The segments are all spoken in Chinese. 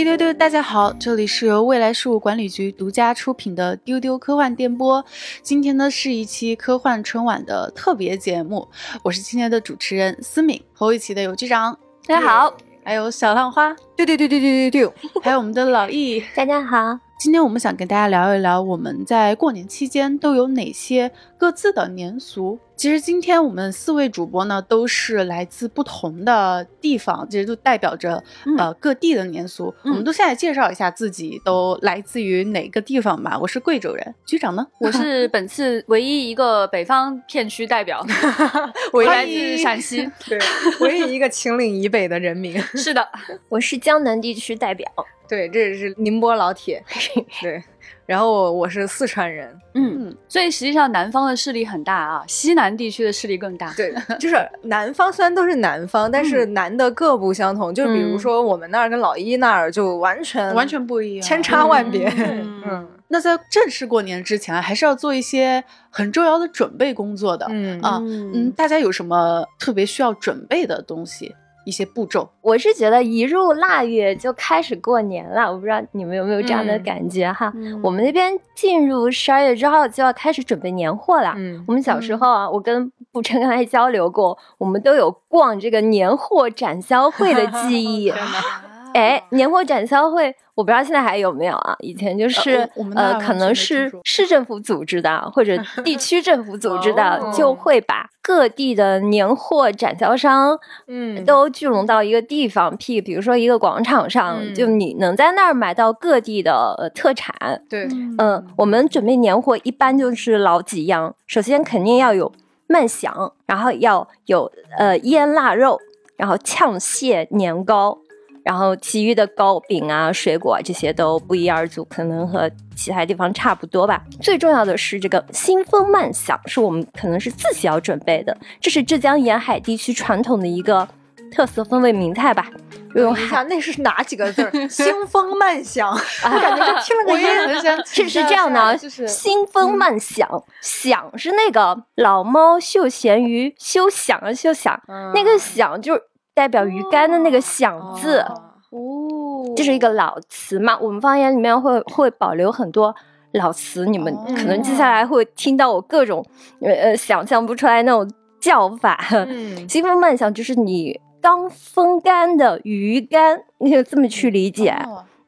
丢丢丢，大家好，这里是由未来事务管理局独家出品的丢丢科幻电波。今天呢是一期科幻春晚的特别节目，我是今天的主持人思敏，和我一起的有局长，大家好，还有小浪花，丢丢丢丢丢丢丢，还有我们的老易，大家好。今天我们想跟大家聊一聊我们在过年期间都有哪些各自的年俗。其实今天我们四位主播呢都是来自不同的地方，其实就代表着呃各地的年俗。我们都先来介绍一下自己都来自于哪个地方吧。我是贵州人，局长呢？我是本次唯一一个北方片区代表，我来自陕西，对，唯一一个秦岭以北的人民。是的，我是江南地区代表。对，这是宁波老铁。对，然后我是四川人。嗯，所以实际上南方的势力很大啊，西南地区的势力更大。对，就是南方虽然都是南方，但是南的各不相同。就比如说我们那儿跟老一那儿就完全完全不一样，千差万别。嗯，那在正式过年之前，还是要做一些很重要的准备工作的。嗯啊，嗯，大家有什么特别需要准备的东西？一些步骤，我是觉得一入腊月就开始过年了，我不知道你们有没有这样的感觉哈。我们那边进入十二月之后就要开始准备年货了。嗯，我们小时候啊，我跟步琛刚才交流过，我们都有逛这个年货展销会的记忆。哎，年货展销会，我不知道现在还有没有啊？以前就是呃，可能是市政府组织的，或者 地区政府组织的，就会把各地的年货展销商，嗯，都聚拢到一个地方，譬比如说一个广场上，就你能在那儿买到各地的特产。对，嗯，我们准备年货一般就是老几样，首先肯定要有慢享，然后要有呃腌腊肉，然后呛蟹年糕。然后其余的糕饼啊、水果这些都不一而足，可能和其他地方差不多吧。最重要的是这个新风慢享，是我们可能是自己要准备的。这是浙江沿海地区传统的一个特色风味名菜吧？用一下，那是哪几个字？新风慢享，感觉就听了我也很想。是是这样的，就是新风慢响，响是那个老猫休闲鱼休想啊休想，那个响就。代表鱼竿的那个“响”字，哦，这是一个老词嘛？我们方言里面会会保留很多老词，你们可能接下来会听到我各种呃呃想象不出来那种叫法。嗯，新风慢响就是你刚风干的鱼竿，你就这么去理解。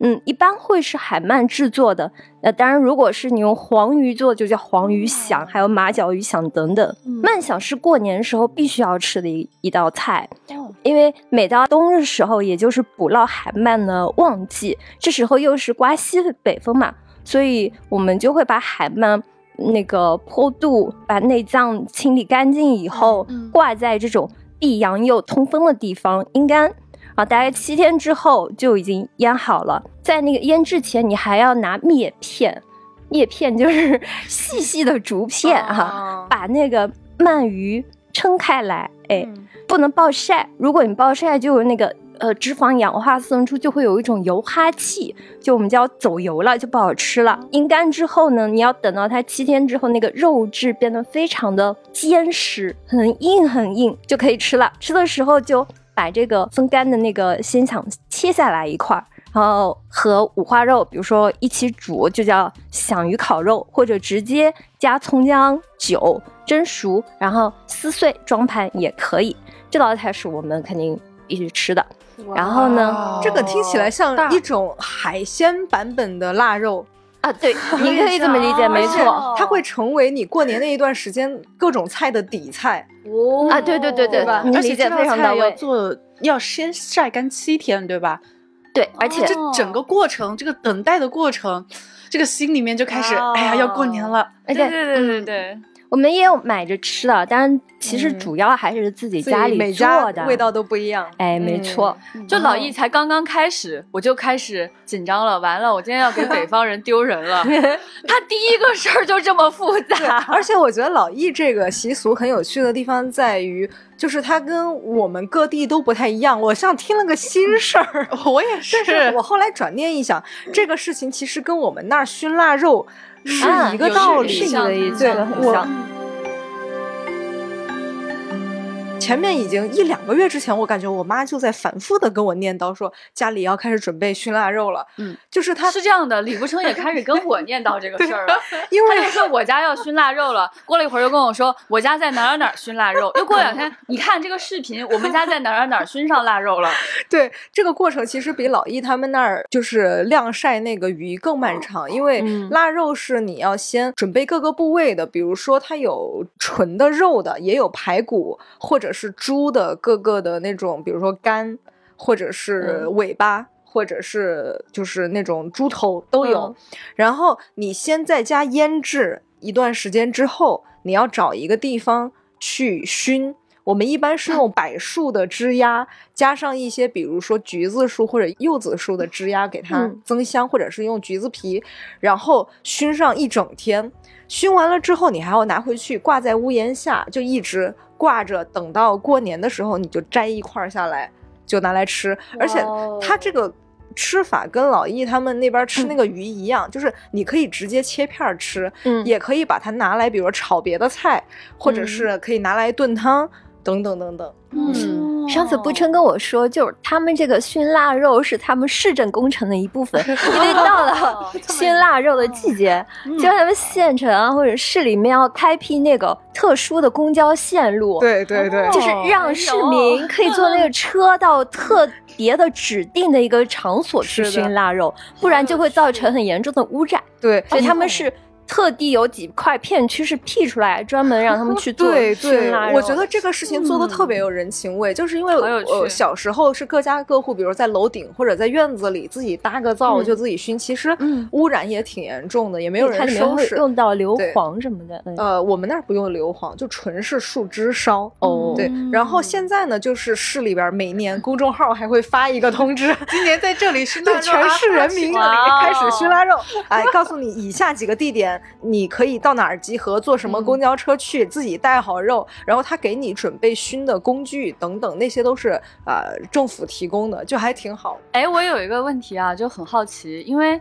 嗯，一般会是海鳗制作的。那，当然，如果是你用黄鱼做，就叫黄鱼响，还有马脚鱼响等等。鳗响是过年时候必须要吃的一一道菜，因为每到冬日时候，也就是捕捞海鳗的旺季，这时候又是刮西北风嘛，所以我们就会把海鳗那个坡度，把内脏清理干净以后，挂在这种避阳又通风的地方阴干。啊，大概七天之后就已经腌好了。在那个腌制前，你还要拿篾片，篾片就是 细细的竹片哈，把那个鳗鱼撑开来。哎，不能暴晒，如果你暴晒，就有那个呃脂肪氧化生出，就会有一种油哈气，就我们叫走油了，就不好吃了。阴干之后呢，你要等到它七天之后，那个肉质变得非常的坚实，很硬很硬，就可以吃了。吃的时候就。把这个风干的那个鲜肠切下来一块儿，然后和五花肉，比如说一起煮，就叫响鱼烤肉，或者直接加葱姜酒蒸熟，然后撕碎装盘也可以。这道菜是我们肯定必须吃的。然后呢，这个听起来像一种海鲜版本的腊肉。啊，对，你可以这么理解，没错，它会成为你过年那一段时间各种菜的底菜哦。啊，对对对对，吧？而且这道菜要做，要先晒干七天，对吧？对，而且这整个过程，这个等待的过程，这个心里面就开始，哎呀，要过年了。对对对对对。我们也有买着吃的，但是其实主要还是自己家里做的，味道都不一样。哎，没错，就老易才刚刚开始，我就开始紧张了。完了，我今天要给北方人丢人了。他第一个事儿就这么复杂，而且我觉得老易这个习俗很有趣的地方在于，就是它跟我们各地都不太一样。我像听了个新事儿，我也是。我后来转念一想，这个事情其实跟我们那儿熏腊肉。是一个道理，是一前面已经一两个月之前，我感觉我妈就在反复的跟我念叨说家里要开始准备熏腊肉了。嗯，就是她是这样的，李不成也开始跟我念叨这个事儿了，因为他就说我家要熏腊肉了，过了一会儿又跟我说我家在哪儿哪儿熏腊肉，又过两天你看这个视频，我们家在哪儿哪儿哪熏上腊肉了。对这个过程其实比老易他们那儿就是晾晒那个鱼更漫长，因为嗯腊肉是你要先准备各个部位的，比如说它有纯的肉的，也有排骨或者是猪的各个的那种，比如说肝或者是嗯尾巴。或者是就是那种猪头都有，嗯然后你先在家腌制一段时间之后，你要找一个地方去熏。我们一般是用 柏树的枝丫，加上一些比如说橘子树或者柚子树的枝丫，给它嗯增香，或者是用橘子皮，然后熏上一整天。熏完了之后，你还要拿回去挂在屋檐下，就一直挂着，等到过年的时候你就摘一块儿下来，就拿来吃。而且哦。它这个吃法跟老易他们那边吃那个鱼一样，就是你可以直接切片儿吃，嗯。也可以把它拿来，比如说炒别的菜，或者嗯。是可以拿来炖汤，等等等等。嗯，上次不琛跟我说，就是他们这个熏腊肉是他们市政工程的一部分，因为到了 熏腊肉的季节，就他们县城啊或者市里面要开辟那个特殊的公交线路，对对对就是让市民可以坐那个车到特别的指定的一个场所去熏腊肉，不然就会造成很严重的污染。对所以他们是特地有几块片区是辟出来，专门让他们去 做对熏对腊，肉。我觉得这个事情做的特别有人情味，就是因为呃小时候是各家各户，比如在楼顶或者在院子里自己搭个灶嗯。就自己熏，其实嗯。污染也挺严重的，也没有人收拾。用到硫磺什么的。嗯。呃，我们那儿不用硫磺，就纯是树枝烧。哦。对，然后现在呢，就是市里边每年公众号还会发一个通知，今年在这里 熏腊对肉全市人民哇。开始熏腊肉，哎，告诉你以下几个地点，你可以到哪儿集合，坐什么公交车去，自己带好肉，然后他给你准备熏的工具等等，那些都是呃政府提供的，就还挺好。哎，我有一个问题啊，就很好奇，因为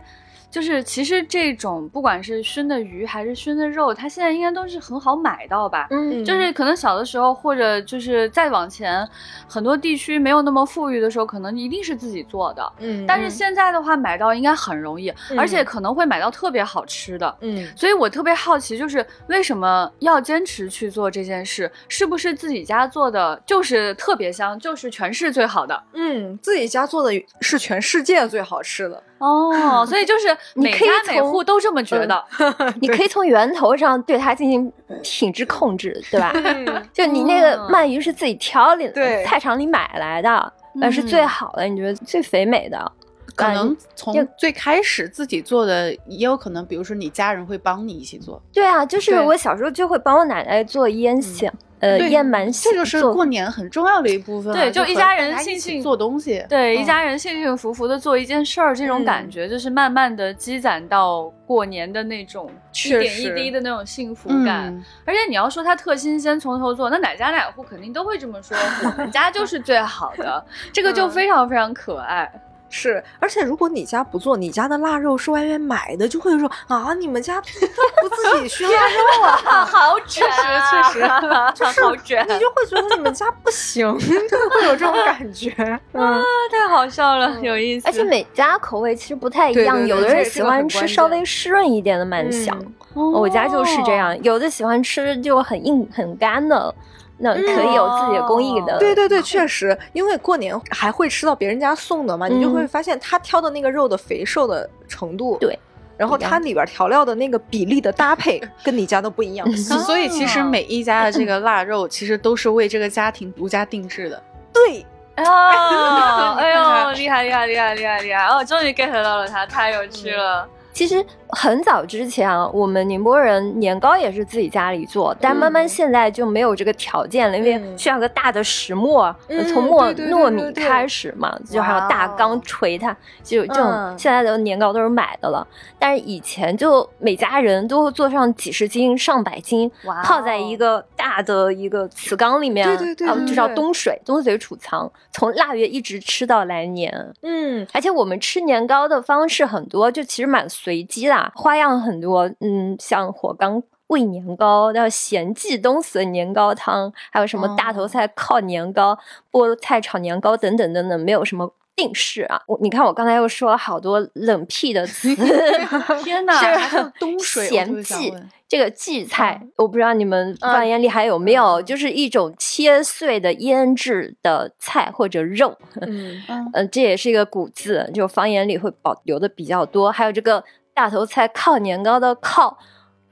就是其实这种不管是熏的鱼还是熏的肉，它现在应该都是很好买到吧？嗯就是可能小的时候，或者就是再往前，很多地区没有那么富裕的时候，可能一定是自己做的。嗯但是现在的话，买到应该很容易，嗯而且可能会买到特别好吃的。嗯所以我特别好奇，就是为什么要坚持去做这件事？是不是自己家做的就是特别香，就是全市最好的？嗯，自己家做的是全世界最好吃的。哦，所以就是 你可以每家每户都这么觉得。你可以从源头上对它进行品质控制，对吧？嗯就你那个哦鳗鱼是自己挑里对菜场里买来的，那是最好的，你觉得最肥美的。可能要从最开始自己做的，也有可能，比如说你家人会帮你一起做，对啊，就是我小时候就会帮我奶奶做腌馅，呃，对腌满这就是过年很重要的一部分啊。对就一家人大家一幸做东西，对，一嗯家人幸幸福福的做一件事儿，这种感觉就是慢慢的积攒到过年的那种一点一滴的那种幸福感。嗯而且你要说它特新鲜，从头做，那哪家哪户肯定都会这么说，我们家就是最好的，这个就嗯非常非常可爱。是，而且如果你家不做，你家的腊肉是外面买的，就会说啊，你们家不自己熏腊肉啊，好卷啊，确实确 实好卷，你就会觉得你们家不行，就会有这种感觉。嗯，太好笑了，有意思。而且每家口味其实不太一样，对对对有的人喜欢吃稍微湿润一点的蛮香，嗯我家就是这样，有的喜欢吃就很硬很干的，那可以有自己的工艺的。对对对，确实，因为过年还会吃到别人家送的嘛，你就会嗯发现他挑的那个肉的肥瘦的程度，对，然后它里边调料的那个比例的搭配 跟你家都不一样。所以其实每一家的这个 腊肉，其实都是为这个家庭独家定制的。对，哦，哎呦，厉害厉害厉害厉害厉害！哦，终于 get 到了它，太有趣了。其实很早之前啊，我们宁波人年糕也是自己家里做，但慢慢现在就没有这个条件了，因为嗯。需要个大的石磨，从磨糯米开始嘛，就还有大缸锤它，就这种嗯。现在的年糕都是买的了。但是以前就每家人都会做上几十斤、上百斤，泡在一个大的一个瓷缸里面，就是要对冬水，冬水储藏，从腊月一直吃到来年。嗯，而且我们吃年糕的方式很多，就其实蛮随机啦，花样很多。嗯，像火缸煨年糕，叫咸记冬笋年糕汤，还有什么大头菜靠年糕、菠菜炒年糕等等等等，没有什么。定式啊！我你看，我刚才又说了好多冷僻的词。天哪，还有冬水咸荠这个荠菜，我不知道你们方言里还有没有，就是一种切碎的腌制的菜或者肉。嗯嗯，这也是一个古字，就方言里会保留的比较多。还有这个大头菜靠年糕的靠。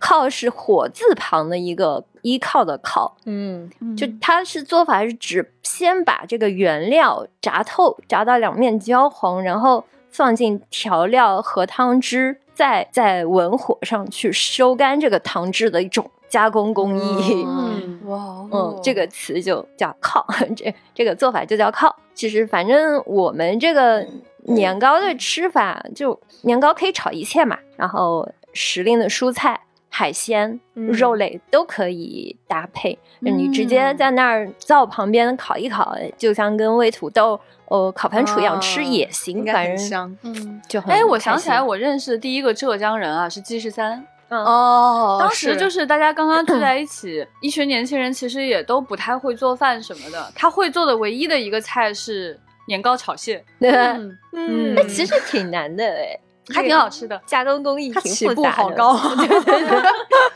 靠是火字旁的一个依靠的靠，嗯，就它是做法是指先把这个原料炸透，炸到两面焦黄，然后放进调料和汤汁，再在文火上去收干这个汤汁的一种加工工艺。嗯，哇，嗯，这个词就叫靠，这这个做法就叫靠。其实反正我们这个年糕的吃法，就年糕可以炒一切嘛，然后时令的蔬菜。海鲜、肉类都可以搭配，你直接在那儿灶旁边烤一烤，就像跟喂土豆、呃烤盘薯一样吃也行，反正香，嗯，就很。哎，我想起来，我认识的第一个浙江人啊，是季十三。哦，当时就是大家刚刚聚 在一起，一群年轻人其实也都不太会做饭什么的，他会做的唯一的一个菜是年糕炒蟹。对，嗯，那其实挺难的哎。还挺好吃的，加工工艺挺复杂，好高，对对对，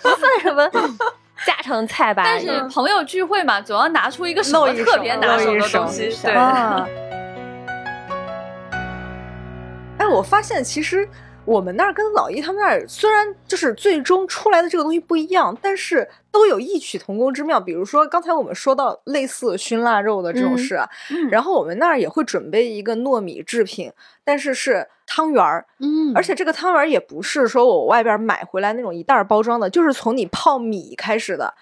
不算什么家常菜吧。但是朋友聚会嘛，总要拿出一个什么特别拿手的东西。对。哎，我发现其实。我们那儿跟老一他们那儿虽然就是最终出来的这个东西不一样，但是都有异曲同工之妙。比如说刚才我们说到类似熏腊肉的这种事，然后我们那儿也会准备一个糯米制品，但是是汤圆儿。嗯，而且这个汤圆儿也不是说我外边买回来那种一袋包装的，就是从你泡米开始的。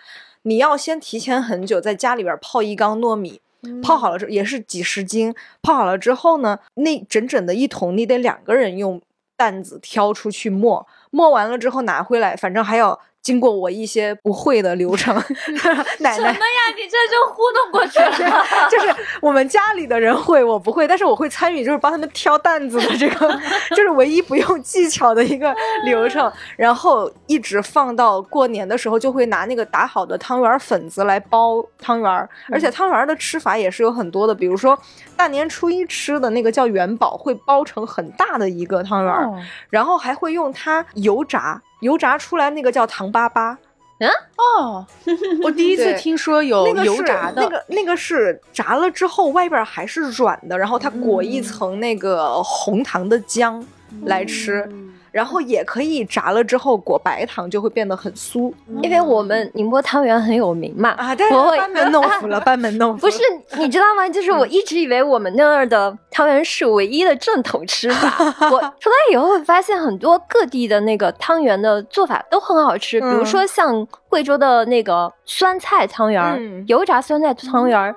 你要先提前很久在家里边泡一缸糯米，泡好了之后也是几十斤，泡好了之后呢，那整整的一桶你得两个人用。担子挑出去磨，磨完了之后拿回来，反正还要。经过我一些不会的流程，奶奶什么呀？你这就糊弄过去了。就是我们家里的人会，我不会，但是我会参与，就是帮他们挑担子的这个，就是唯一不用技巧的一个流程。然后一直放到过年的时候，就会拿那个打好的汤圆粉子来包汤圆儿。而且汤圆儿的吃法也是有很多的，比如说大年初一吃的那个叫元宝，会包成很大的一个汤圆儿，然后还会用它油炸。油炸出来那个叫糖粑粑，嗯？哦，我第一次听说有油炸的，那个那个是炸了之后外边还是软的，然后它裹一层那个红糖的浆来吃。然后也可以炸了之后裹白糖，就会变得很酥。因为我们宁波汤圆很有名嘛，啊，对，班门弄斧了，班门弄斧。不是，你知道吗？就是我一直以为我们那儿的汤圆是唯一的正统吃法。我出来以后发现，很多各地的那个汤圆的做法都很好吃。比如说像贵州的那个酸菜汤圆，油炸酸菜汤圆，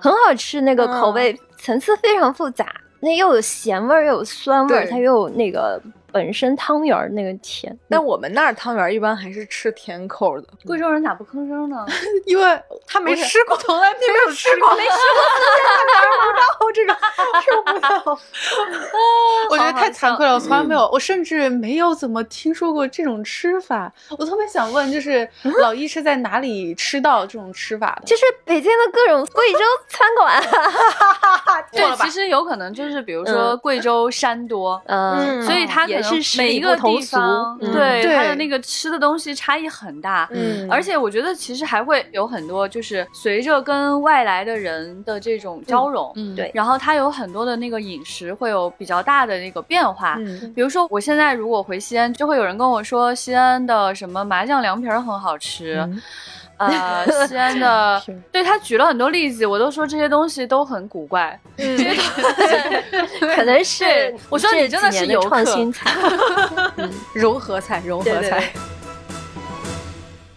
很好吃，那个口味层次非常复杂，那又有咸味儿又有酸味儿，它又有那个。本身汤圆儿那个甜，但我们那儿汤圆儿一般还是吃甜口的。贵州人咋不吭声呢？因为他没吃过，从来没有吃过，没吃过，这个 吃不到。我觉得太惭愧了，我从来没有，我甚至没有怎么听说过这种吃法。我特别想问，就是老易是在哪里吃到这种吃法的？就是北京的各种贵州餐馆。对，其实有可能就是比如说贵州、山多，嗯，所以它可能。是每一个地方，对它的那个吃的东西差异很大，嗯，而且我觉得其实还会有很多，就是随着跟外来的人的这种交融，嗯，对，然后它有很多的那个饮食会有比较大的那个变化，嗯，比如说我现在如果回西安，就会有人跟我说西安的什么麻酱凉皮儿很好吃。呃，西安的，对他举了很多例子，我都说这些东西都很古怪，这些 可能是我说你真的是有创新 菜，融合菜，融合菜。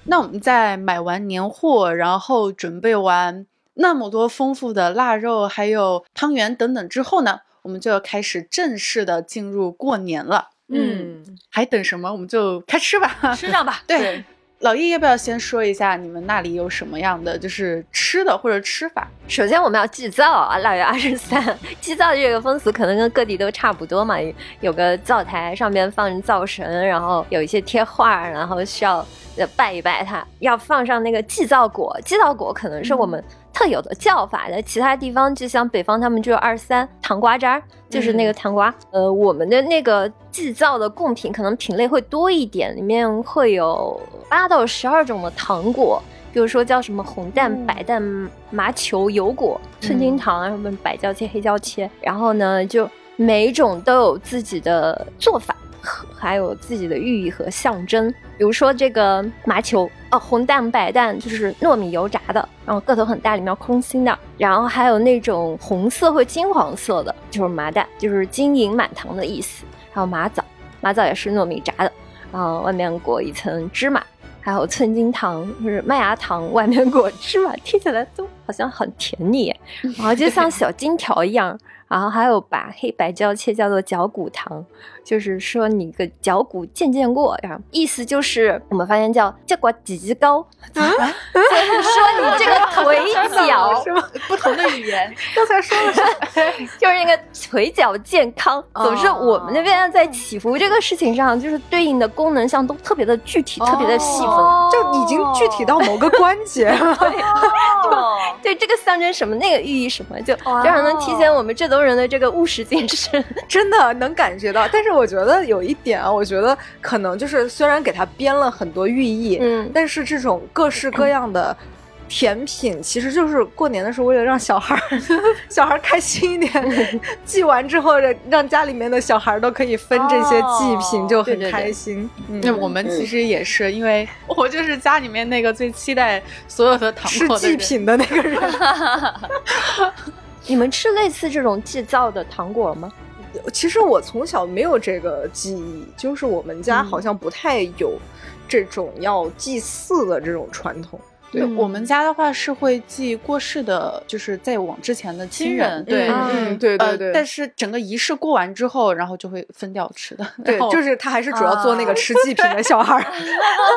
那我们在买完年货，然后准备完那么多丰富的腊肉，还有汤圆等等之后呢，我们就要开始正式的进入过年了。嗯，还等什么？我们就开吃吧，吃上吧。对。老易要不要先说一下你们那里有什么样的就是吃的或者吃法？首先我们要祭灶啊，腊月二十三，祭灶这个风俗可能跟各地都差不多嘛，有个灶台上面放灶神，然后有一些贴画，然后需要拜一拜它，要放上那个祭灶果，祭灶果可能是我们。特有的叫法，在其他地方就像北方，他们就有二三糖瓜渣，就是那个糖瓜。呃，我们的那个祭灶的贡品可能品类会多一点，里面会有八到十二种的糖果，比如说叫什么红蛋、白蛋、麻球、油果、寸金糖啊，什么白椒切、黑椒切。然后呢，就每一种都有自己的做法。还有自己的寓意和象征，比如说这个麻球哦，红蛋白蛋就是糯米油炸的，然后个头很大，里面空心的，然后还有那种红色或金黄色的，就是麻蛋，就是金银满堂的意思。还有麻枣，麻枣也是糯米炸的，然后外面裹一层芝麻，还有寸金糖，就是麦芽糖，外面裹芝麻，听起来都好像很甜腻，然后就像小金条一样。然后还有把黑白交切叫做脚骨糖，就是说你个脚骨见见过，然后意思就是我们发现叫叫过几级高，就是说你这个腿 脚是吗？不同的语言，刚才说的是就是那个腿脚健康。总之我们那边在祈福这个事情上，就是对应的功能项都特别的具体，特别的细分，就已经具体到某个关节了。对这个象征什么，那个寓意什么，就非常能体现我们这都。人的这个务实精神，真的能感觉到。但是我觉得有一点啊，我觉得可能就是虽然给他编了很多寓意，嗯，但是这种各式各样的甜品，其实就是过年的时候为了让小孩儿 小孩儿开心一点，祭完之后让家里面的小孩都可以分这些祭品，就很开心。那我们其实也是，因为我就是家里面那个最期待所有的糖果祭品的那个人。你们吃类似这种祭灶的糖果吗？其实我从小没有这个记忆，就是我们家好像不太有这种要祭祀的这种传统。对我们家的话是会祭过世的，就是在往之前的亲人。对，嗯，对对对。但是整个仪式过完之后，然后就会分掉吃的。对，就是他还是主要做那个吃祭品的小孩。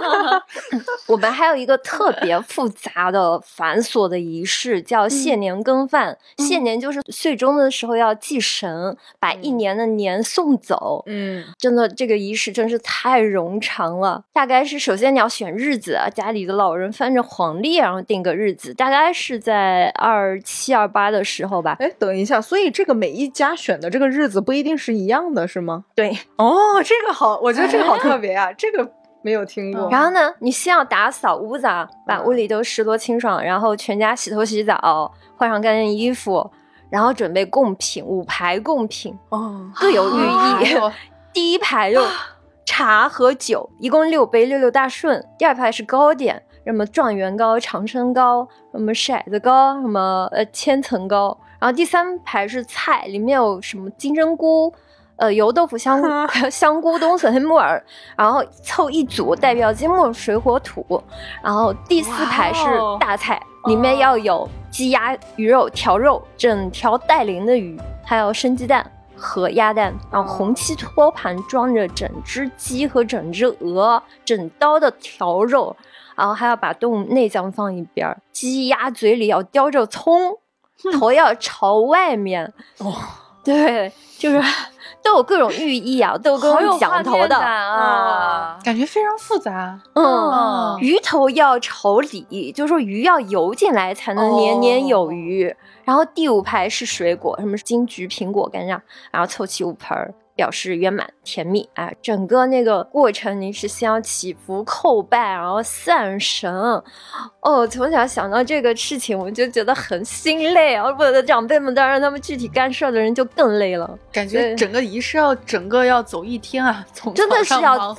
我们还有一个特别复杂的繁琐的仪式，叫谢年羹饭。谢年就是岁终的时候要祭神，把一年的年送走。嗯，真的这个仪式真是太冗长了。大概是首先你要选日子，家里的老人翻着黄。黄历，然后定个日子，大概是在二七二八的时候吧。哎，等一下，所以这个每一家选的这个日子不一定是一样的，是吗？对，哦，这个好，我觉得这个好特别啊，这个没有听过。然后呢，你先要打扫屋子啊，把屋里都拾掇清爽，然后全家洗头洗澡，换上干净衣服，然后准备贡品，五排贡品哦，各有寓意。第一排就茶和酒，一共六杯，六六大顺。第二排是糕点。什么状元糕、长生糕，什么骰子糕，什么呃千层糕，然后第三排是菜，里面有什么金针菇、呃油豆腐、香香菇、冬笋、黑木耳，然后凑一组代表金木水火土，然后第四排是大菜，里面要有鸡鸭鱼肉、条肉，整条带鳞的鱼，还有生鸡蛋和鸭蛋，然后红漆托盘装着整只鸡和整只鹅，整刀的条肉。然后还要把动物内脏放一边儿，鸡鸭嘴里要叼着葱，头要朝外面。哦，对，就是都有各种寓意啊，都有各种讲头的啊，感觉非常复杂。嗯，鱼头要朝里，就是说鱼要游进来才能年年有余。然后第五排是水果，什么金桔、苹果、干这然后凑齐五盆儿。表示圆满甜蜜啊，整个那个过程您是先要祈福叩拜，然后散神。哦，从小想到这个事情，我就觉得很心累啊！我的长辈们当然他们具体干事的人就更累了，感觉整个仪式要整个要走一天啊，从真的是要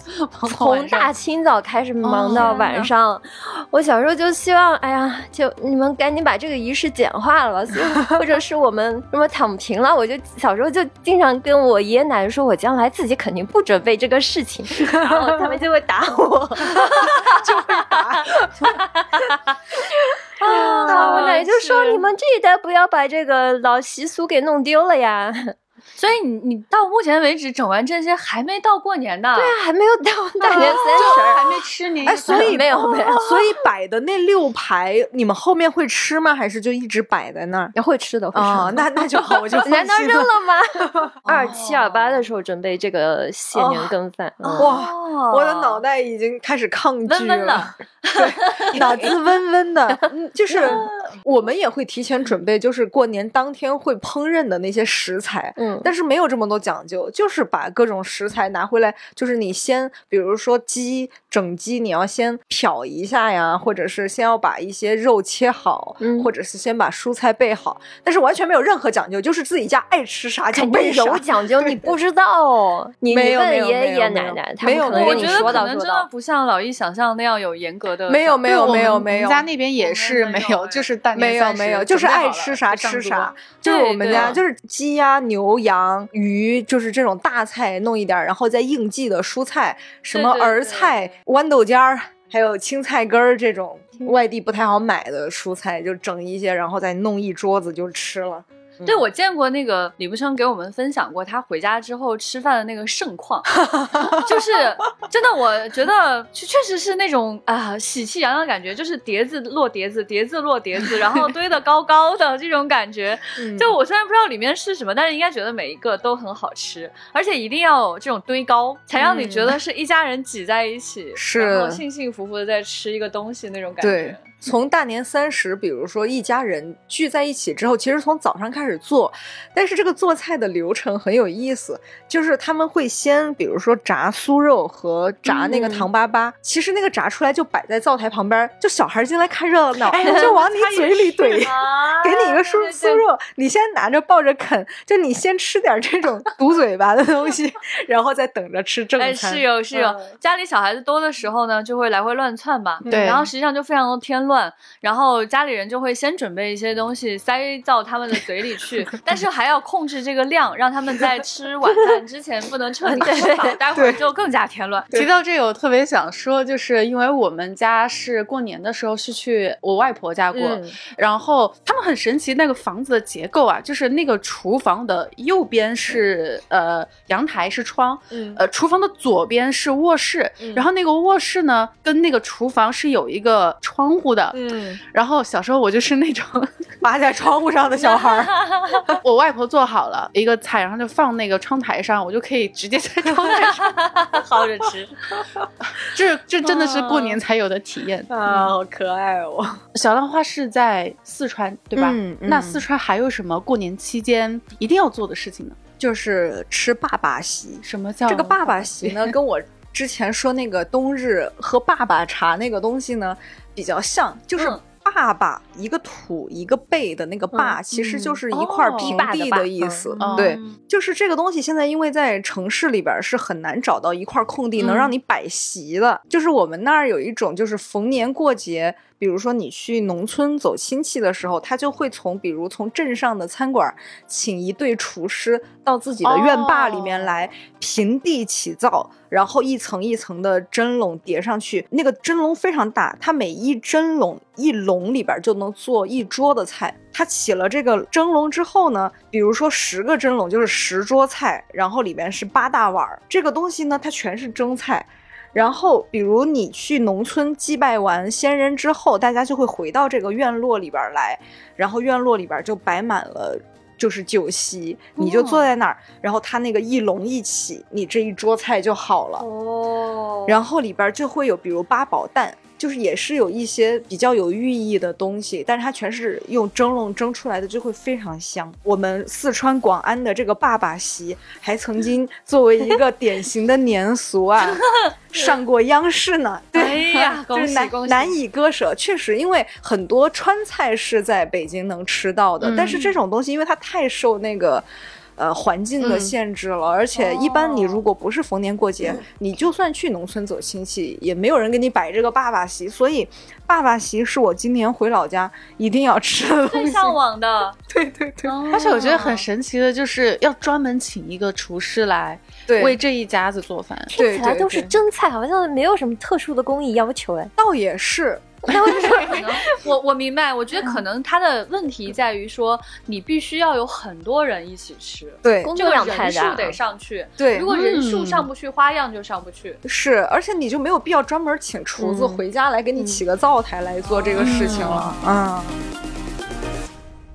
从大清早开始忙到晚上。我小时候就希望，哎呀，就你们赶紧把这个仪式简化了，或者是我们什么躺平了。我就小时候就经常跟我爷爷奶奶。说我将来自己肯定不准备这个事情，然后他们就会打我，就会打。啊！我奶奶就说：“你们这一代不要把这个老习俗给弄丢了呀。”所以你你到目前为止整完这些还没到过年呢？对啊，还没有到大年三十，还没吃年。哎，所以没有没有，所以摆的那六排，你们后面会吃吗？还是就一直摆在那儿？要会吃的啊，那那就好，我就 难道扔了吗？二七二八的时候准备这个谢年羹饭，哇，我的脑袋已经开始抗拒了，对，脑子温温的，就是 我们也会提前准备，就是过年当天会烹饪的那些食材，嗯，但是没有这么多讲究，就是把各种食材拿回来，就是你先，比如说鸡整鸡，你要先漂一下呀，或者是先要把一些肉切好，或者是先把蔬菜备好，但是完全没有任何讲究，就是自己家爱吃啥就备啥。有 讲究，你不知道，你问爷爷奶奶，他们可能跟你说到说到，不像老一想象那样有严格的。没有没有没有没有，我们家那边也是没有，就是大没有没有，就是爱吃啥吃啥，就是我们家就是鸡鸭牛羊鱼，就是这种大菜弄一点，然后再应季的蔬菜，什么儿菜、豌豆尖儿，还有青菜根儿这种外地不太好买的蔬菜，就整一些，然后再弄一桌子就吃了。对，我见过那个李不生给我们分享过他回家之后吃饭的那个盛况，就是真的，我觉得确确实是那种啊喜气洋洋的感觉，就是碟子落碟子，碟子落碟子，然后堆得高高的这种感觉。就我虽然不知道里面是什么，但是应该觉得每一个都很好吃，而且一定要有这种堆高，才让你觉得是一家人挤在一起，然后幸幸福福的在吃一个东西那种感觉。从大年三十，比如说一家人聚在一起之后，其实从早上开始做，但是这个做菜的流程很有意思，就是他们会先，比如说炸酥肉和炸那个糖粑粑，其实那个炸出来就摆在灶台旁边，就小孩进来看热闹，就往你嘴里怼，给你一个酥酥肉，你先拿着抱着啃，就你先吃点这种 堵嘴巴的东西，然后再等着吃正餐。是有是有，家里小孩子多的时候呢，就会来回乱窜吧，对，然后实际上就非常的添乱。乱，然后家里人就会先准备一些东西塞到他们的嘴里去，但是还要控制这个量，让他们在吃晚饭之前不能 彻底吃饱，待会儿就更加添乱。提到这个，我特别想说，就是因为我们家是过年的时候是去我外婆家过，然后他们很神奇，那个房子的结构啊，就是那个厨房的右边是呃阳台是窗，呃厨房的左边是卧室，然后那个卧室呢跟那个厨房是有一个窗户的。嗯，然后小时候我就是那种 扒在窗户上的小孩儿。我外婆做好了一个菜，然后就放那个窗台上，我就可以直接在窗台上薅着吃。这这真的是过年才有的体验啊，好可爱哦！小浪花是在四川对吧？嗯那四川还有什么过年期间一定要做的事情呢？就是吃爸爸席。什么叫这个爸爸席呢？跟我之前说那个冬日喝爸爸茶那个东西呢？比较像，就是爸爸一个土一个背的那个爸，其实就是一块平地的意思。对，就是这个东西。现在因为在城市里边是很难找到一块空地能让你摆席的。就是我们那儿有一种，就是逢年过节。比如说你去农村走亲戚的时候，他就会从比如从镇上的餐馆请一对厨师到自己的院坝里面来平地起灶，然后一层一层的蒸笼叠上去，那个蒸笼非常大，它每一蒸笼一笼里边就能做一桌的菜。它起了这个蒸笼之后呢，比如说十个蒸笼就是十桌菜，然后里面是八大碗，这个东西呢它全是蒸菜。然后，比如你去农村祭拜完先人之后，大家就会回到这个院落里边来，然后院落里边就摆满了就是酒席，你就坐在那儿，然后他那个一笼一起，你这一桌菜就好了。哦，然后里边就会有比如八宝蛋。就是也是有一些比较有寓意的东西，但是它全是用蒸笼蒸出来的，就会非常香。我们四川广安的这个爸爸席，还曾经作为一个典型的年俗啊，上过央视呢。对呀，就是难难以割舍。确实，因为很多川菜是在北京能吃到的，但是这种东西因为它太受那个。呃，环境的限制了，而且一般你如果不是逢年过节，你就算去农村走亲戚，也没有人给你摆这个爸爸席。所以，爸爸席是我今年回老家一定要吃的东西。最向往的，对对对。而且我觉得很神奇的就是要专门请一个厨师来为这一家子做饭。听起来都是蒸菜，好像没有什么特殊的工艺要求哎。倒也是。那为什么可能？我我明白，我觉得可能他的问题在于说，你必须要有很多人一起吃，对，这个人数得上去。对，如果人数上不去，花样就上不去。是，而且你就没有必要专门请厨子回家来给你起个灶台来做这个事情了。嗯。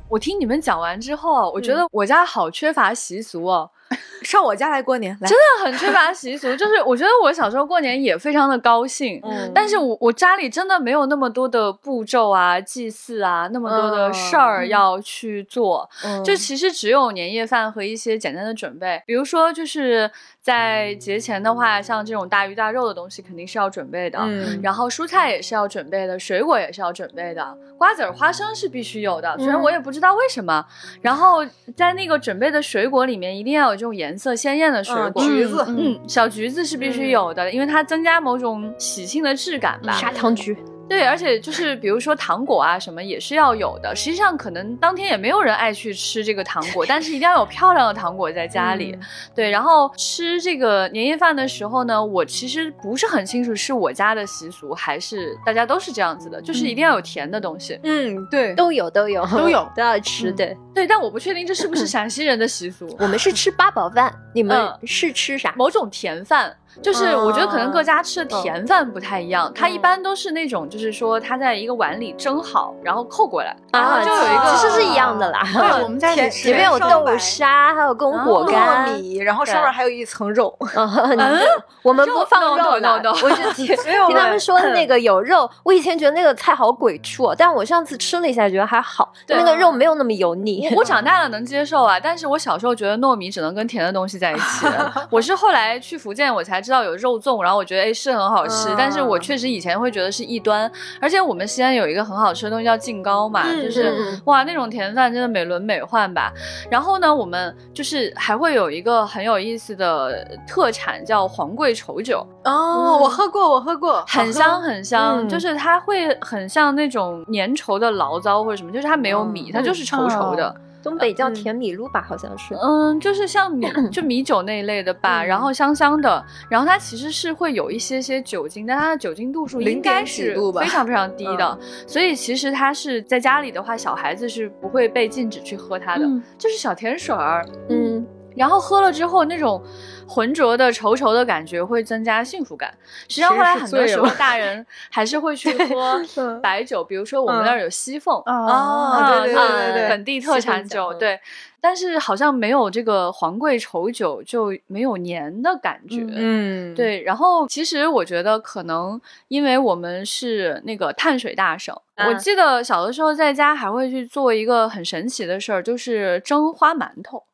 我听你们讲完之后，我觉得我家好缺乏习俗哦。上我家来过年，来真的很缺乏习俗。就是我觉得我小时候过年也非常的高兴，嗯，但是我我家里真的没有那么多的步骤啊、祭祀啊，那么多的事儿要去做。就其实只有年夜饭和一些简单的准备，比如说就是在节前的话，像这种大鱼大肉的东西肯定是要准备的，嗯，然后蔬菜也是要准备的，水果也是要准备的，瓜子儿、花生是必须有的，虽然我也不知道为什么。然后在那个准备的水果里面，一定要有这种颜。色鲜艳的水果，橘子，嗯，小橘子是必须有的，因为它增加某种喜庆的质感吧。砂糖橘。对，而且就是比如说糖果啊什么也是要有的。实际上可能当天也没有人爱去吃这个糖果，但是一定要有漂亮的糖果在家里。对，然后吃这个年夜饭的时候呢，我其实不是很清楚是我家的习俗还是大家都是这样子的，就是一定要有甜的东西。嗯，对，都有都有都有 都要吃。对对，但我不确定这是不是 陕西人的习俗。我们是吃八宝饭，你们是吃啥？某种甜饭。就是我觉得可能各家吃的甜饭不太一样，它一般都是那种，就是说它在一个碗里蒸好，然后扣过来，然后就有一个，其实是一样的啦。对，我们家里里面有豆沙，还有跟果干、糯米，然后上面还有一层肉。嗯，我们不放肉的。我是听 听他们说的那 个有肉，我以前觉得那个菜好鬼畜，但我上次吃了一下，觉得还好，那个肉没有那么油腻。我长大了能接受啊，但是我小时候觉得糯米只能跟甜的东西在一起。我是后来去福建，我才知道有肉粽，然后我觉得哎是很好吃，但是我确实以前会觉得是异端。而且我们西安有一个很好吃的东西叫劲糕嘛，就是哇那种甜饭真的美轮美奂吧。然后呢，我们就是还会有一个很有意思的特产叫黄桂稠酒哦，我喝过，我喝过，很香很香，就是它会很像那种粘稠的醪糟或者什么，就是它没有米，它就是稠稠的。东北叫甜米露吧，好像是，嗯，就是像米，就米酒那一类的吧，然后香香的，然后它其实是会有一些些酒精，但它的酒精度数应该是非常非常低的，所以其实它是在家里的话，小孩子是不会被禁止去喝它的，就是小甜水儿，嗯。然后喝了之后，那种浑浊的、稠稠的感觉会增加幸福感。实际上，后来很多时候大人 还是会去喝白酒，比如说我们那儿有西凤啊，对对对对，本地特产酒，对。但是好像没有这个黄桂稠酒就没有年的感觉，嗯，对。然后其实我觉得可能因为我们是那个碳水大省，我记得小的时候在家还会去做一个很神奇的事儿，就是蒸花馒头。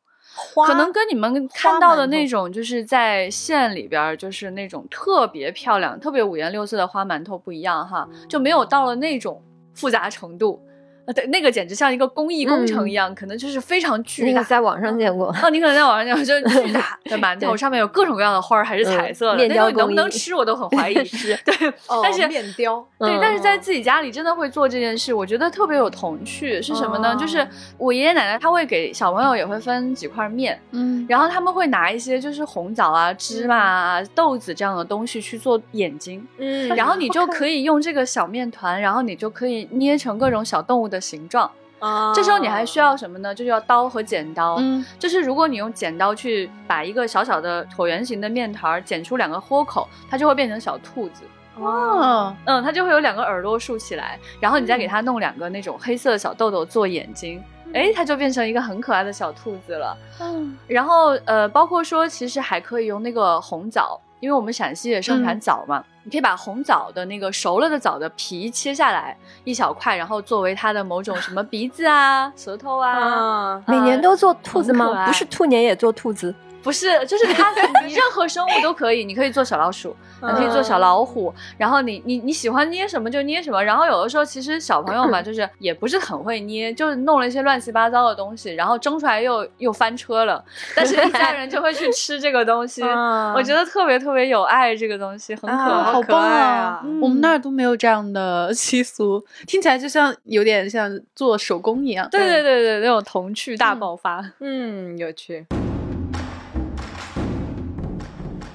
可能跟你们看到的那种，就是在县里边，就是那种特别漂亮、特别五颜六色的花馒头不一样哈，就没有到了那种复杂程度。啊，对，那个简直像一个工艺工程一样，可能就是非常巨大。那个在网上见过。哦，你可能在网上见过，就是巨大 的馒头，上面有各种各样的花儿，还是彩色的。那你能不能吃，我都很怀疑。对，但是面雕。对，但是在自己家里真的会做这件事，我觉得特别有童趣。是什么呢？就是我爷爷奶奶他会给小朋友也会分几块面，嗯，然后他们会拿一些就是红枣啊、芝麻啊、豆子这样的东西去做眼睛，嗯，然后你就可以用这个小面团，然后你就可以捏成各种小动物的。的形状啊，这时候你还需要什么呢？就是要刀和剪刀。嗯，就是如果你用剪刀去把一个小小的椭圆形的面团剪出两个豁口，它就会变成小兔子。哦，嗯，它就会有两个耳朵竖起来，然后你再给它弄两个那种黑色的小豆豆做眼睛，哎，它就变成一个很可爱的小兔子了。嗯，然后呃，包括说其实还可以用那个红枣，因为我们陕西也盛产枣嘛。你可以把红枣的那个熟了的枣的皮切下来一小块，然后作为它的某种什么鼻子啊、舌头啊。每年都做兔子吗？不是兔年也做兔子。不是，就是它，你任何生物都可以，你可以做小老鼠，你可以做小老虎，然后你你你喜欢捏什么就捏什么，然后有的时候其实小朋友嘛，就是 也不是很会捏，就是弄了一些乱七八糟的东西，然后蒸出来又又翻车了，但是一家人就会去吃这个东西，我觉得特别特别有爱，这个东西很可爱，好可爱啊！我们那儿都没有这样的 习俗，听起来就像有点像做手工一样，对对对对，那种童趣大爆发，嗯，有趣。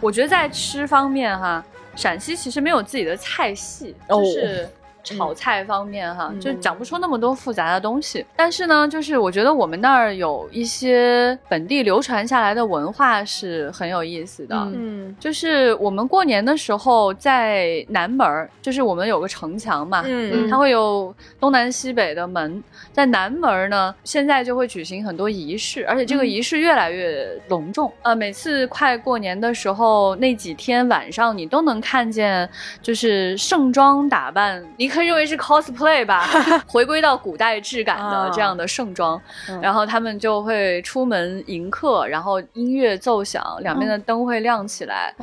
我觉得在吃方面哈，陕西其实没有自己的菜系，就是炒菜方面哈，就讲不出那么多复杂的东西。但是呢，就是我觉得我们那儿有一些本地流传下来的文化是很有意思的。嗯，就是我们过年的时候在南门，就是我们有个城墙嘛，嗯，它会有东南西北的门，在南门呢，现在就会举行很多仪式，而且这个仪式越来越隆重。呃，每次快过年的时候，那几天晚上你都能看见，就是盛装打扮，你可以认为是 cosplay 吧，回归到古代质感的这样的盛装，然后他们就会出门迎客，然后音乐奏响，两边的灯会亮起来，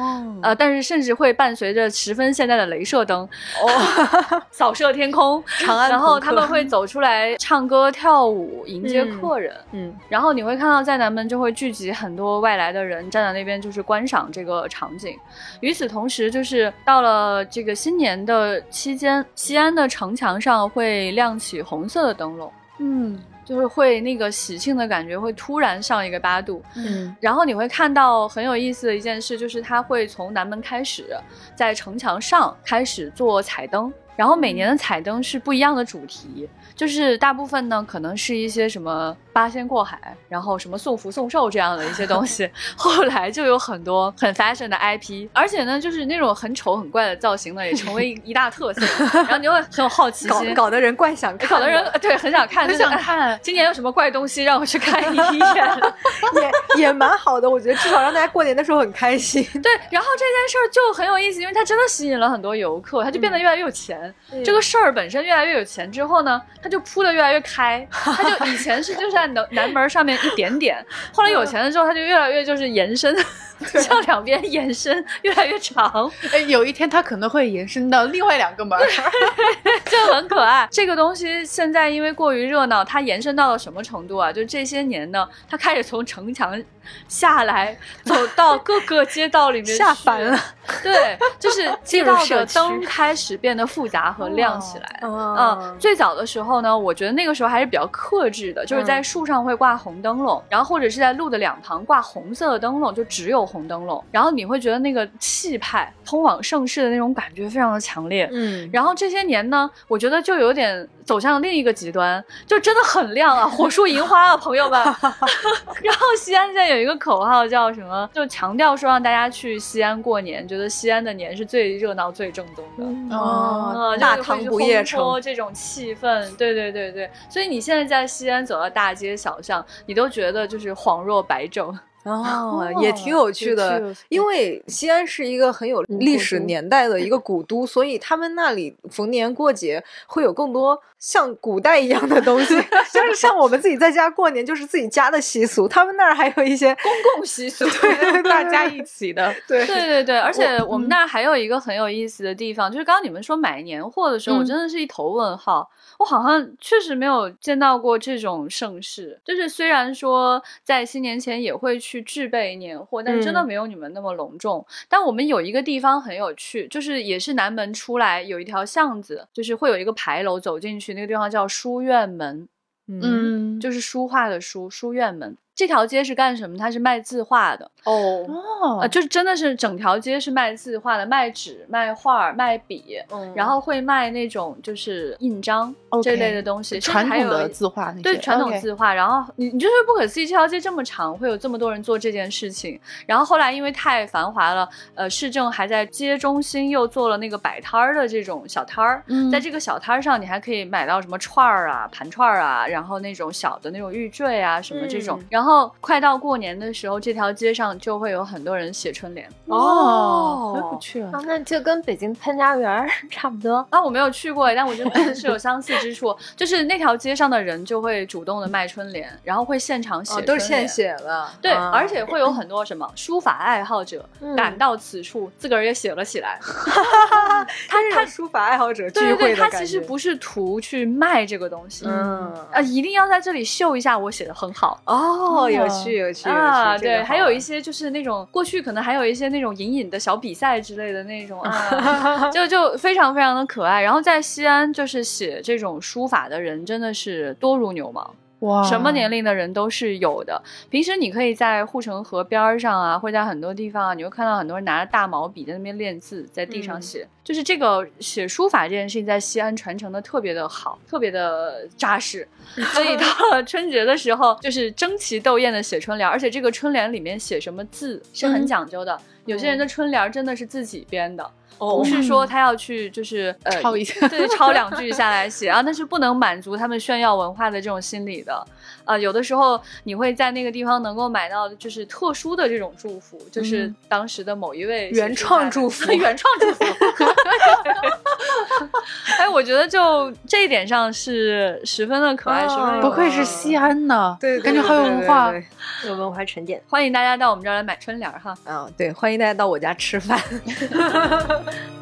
呃，但是甚至会伴随着十分现代的镭射灯，哦，扫射天空，长安，然后他们会走出来唱歌跳舞迎接客人，嗯，然后你会看到在南门就会聚集很多外来的人站在那边就是观赏这个场景，与此同时就是到了这个新年的期间，西安的城墙上会亮起红色的灯笼，嗯。就是会那个喜庆的感觉会突然上一个八度，嗯，然后你会看到很有意思的一件事，就是它会从南门开始，在城墙上开始做彩灯。然后每年的彩灯是不一样的主题，就是大部分呢可能是一些什么八仙过海，然后什么送福送寿这样的一些东西。后来就有很多很 fashion 的 IP，而且呢就是那种很丑很怪的造型呢也成为一大特色。然后你会很有好奇心，搞得人怪想看，搞得人对很想看，很想看。今年有什么怪东西让我去看一 眼？也也蛮好的，我觉得至少让大家过年的时候很开心。对，然后这件事儿就很有意思，因为它真的吸引了很多游客，它就变得越来越有钱。这个事儿本身越来越有钱之后呢，它就铺的越来越开。它就以前是就是南门上面一点点，后来有钱了之后，他就越来越就是延伸，向两边延伸，越来越长。哎，有一天他可能会延伸到另外两个门，就很可爱。这个东西现在因为过于热闹，它延伸到了什么程度啊？就这些年呢，它开始从城墙。下来，走到各个街道里面 下凡了。对，就是街道的灯开始变得复杂和亮起来。嗯，最早的时候呢，我觉得那个时候还是比较克制的，就是在树上会挂红灯笼，然后或者是在路的两旁挂红色的灯笼，就只有红灯笼。然后你会觉得那个气派，通往盛世的那种感觉非常的强烈。嗯，然后这些年呢，我觉得就有点走向另一个极端，就真的很亮啊，火树银花啊，朋友们。然后西安现在有。一个口号叫什么？就强调说让大家去西安过年，觉得西安的年是最热闹、最正宗的哦。大唐不夜城这种气氛，对对对对。所以你现在在西安走到大街小巷，你都觉得就是恍若白昼。哦，也挺有趣的，因为西安是一个很有历史年代的一个古都，所以他们那里逢年过节会有更多像古代一样的东西，就是像我们自己在家过年就是自己家的习俗，他们那儿还有一些公共习俗，对，大家一起的，对，对。对对，而且我们那儿还有一个很有意思的地方，就是刚刚你们说买年货的时候，我真的是一头问号。我好像确实没有见到过这种盛世，就是虽然说在新年前也会去置备年货，但真的没有你们那么隆重。但我们有一个地方很有趣，就是也是南门出来有一条巷子，就是会有一个牌楼走进去，那个地方叫书院门，嗯，就是书画的书，书院门。这条街是干什么？它是卖字画的哦，呃，就是真的是整条街是卖字画的，卖纸、卖画、卖笔，然后会卖那种就是印章这类的东西，传统的字画，对传统字画。然后你你就是不可思议，这条街这么长，会有这么多人做这件事情。然后后来因为太繁华了，呃，市政还在街中心又做了那个摆摊儿的这种小摊儿，在这个小摊儿上，你还可以买到什么串儿啊、盘串儿啊，然后那种小的那种玉坠啊什么这种，然后。然后快到过年的时候，这条街上就会有很多人写春联哦，回不去了。那就跟北京潘家园差不多。啊，我没有去过，但我觉得是有相似之处。就是那条街上的人就会主动的卖春联，然后会现场写，都是现写的。对，而且会有很多什么书法爱好者赶到此处，自个儿也写了起来。他他书法爱好者聚会他其实不是图去卖这个东西，嗯啊，一定要在这里秀一下我写的很好哦。哦，有趣有趣啊！对，还有一些就是那种过去可能还有一些那种隐隐的小比赛之类的那种啊，就就非常非常的可爱。然后在西安，就是写这种书法的人真的是多如牛毛。哇，什么年龄的人都是有的。平时你可以在护城河边上啊，或者在很多地方啊，你会看到很多人拿着大毛笔在那边练字，在地上写。就是这个写书法这件事情，在西安传承的特别的好，特别的扎实。所以 到了春节的时候，就是争奇斗艳的写春联，而且这个春联里面写什么字是很讲究的。有些人的春联真的是自己编的。不是说他要去就是呃抄一下，对，抄两句下来写啊，那是不能满足他们炫耀文化的这种心理的。啊，有的时候你会在那个地方能够买到就是特殊的这种祝福，就是当时的某一位原创祝福，原创祝福。哎，我觉得就这一点上是十分的可爱，十分不愧是西安呢，对，感觉好有文化，有文化沉淀。欢迎大家到我们这儿来买春联哈。啊，对，欢迎大家到我家吃饭。